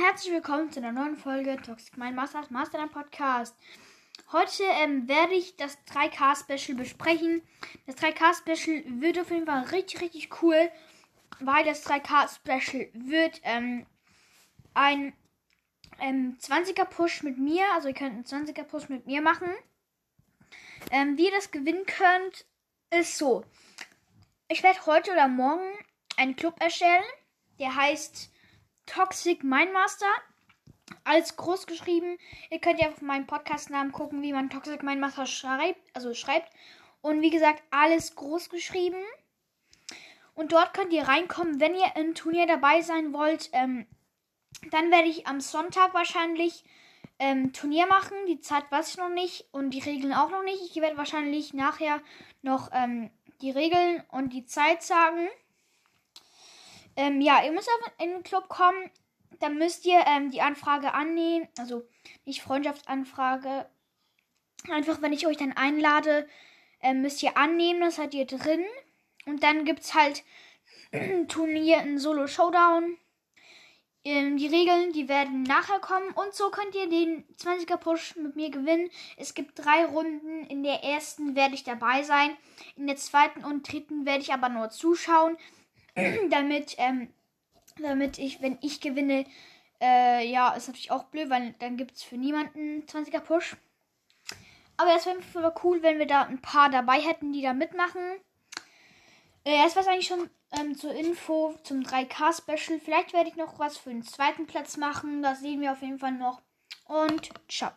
herzlich willkommen zu einer neuen Folge Toxic Mind Masters Master Podcast. Heute ähm, werde ich das 3K Special besprechen. Das 3K Special wird auf jeden Fall richtig, richtig cool, weil das 3K Special wird ähm, ein ähm, 20er Push mit mir, also ihr könnt einen 20er Push mit mir machen. Ähm, wie ihr das gewinnen könnt, ist so. Ich werde heute oder morgen einen Club erstellen, der heißt Toxic Mindmaster. Alles groß geschrieben. Ihr könnt ja auf meinem Podcast-Namen gucken, wie man Toxic Mindmaster schreibt. Also schreibt. Und wie gesagt, alles groß geschrieben. Und dort könnt ihr reinkommen, wenn ihr im Turnier dabei sein wollt. Ähm, dann werde ich am Sonntag wahrscheinlich ähm, Turnier machen. Die Zeit weiß ich noch nicht und die Regeln auch noch nicht. Ich werde wahrscheinlich nachher noch ähm, die Regeln und die Zeit sagen. Ähm, ja, ihr müsst auf in den Club kommen. Dann müsst ihr ähm, die Anfrage annehmen. Also nicht Freundschaftsanfrage. Einfach, wenn ich euch dann einlade, ähm, müsst ihr annehmen. Das seid ihr drin. Und dann gibt es halt ein Turnier, ein Solo-Showdown. Ähm, die Regeln, die werden nachher kommen. Und so könnt ihr den 20er Push mit mir gewinnen. Es gibt drei Runden. In der ersten werde ich dabei sein. In der zweiten und dritten werde ich aber nur zuschauen. damit, ähm, damit ich, wenn ich gewinne, äh, ja, ist natürlich auch blöd, weil dann gibt es für niemanden 20er Push. Aber es wäre cool, wenn wir da ein paar dabei hätten, die da mitmachen. Äh, das war eigentlich schon ähm, zur Info zum 3K-Special. Vielleicht werde ich noch was für den zweiten Platz machen. Das sehen wir auf jeden Fall noch. Und ciao.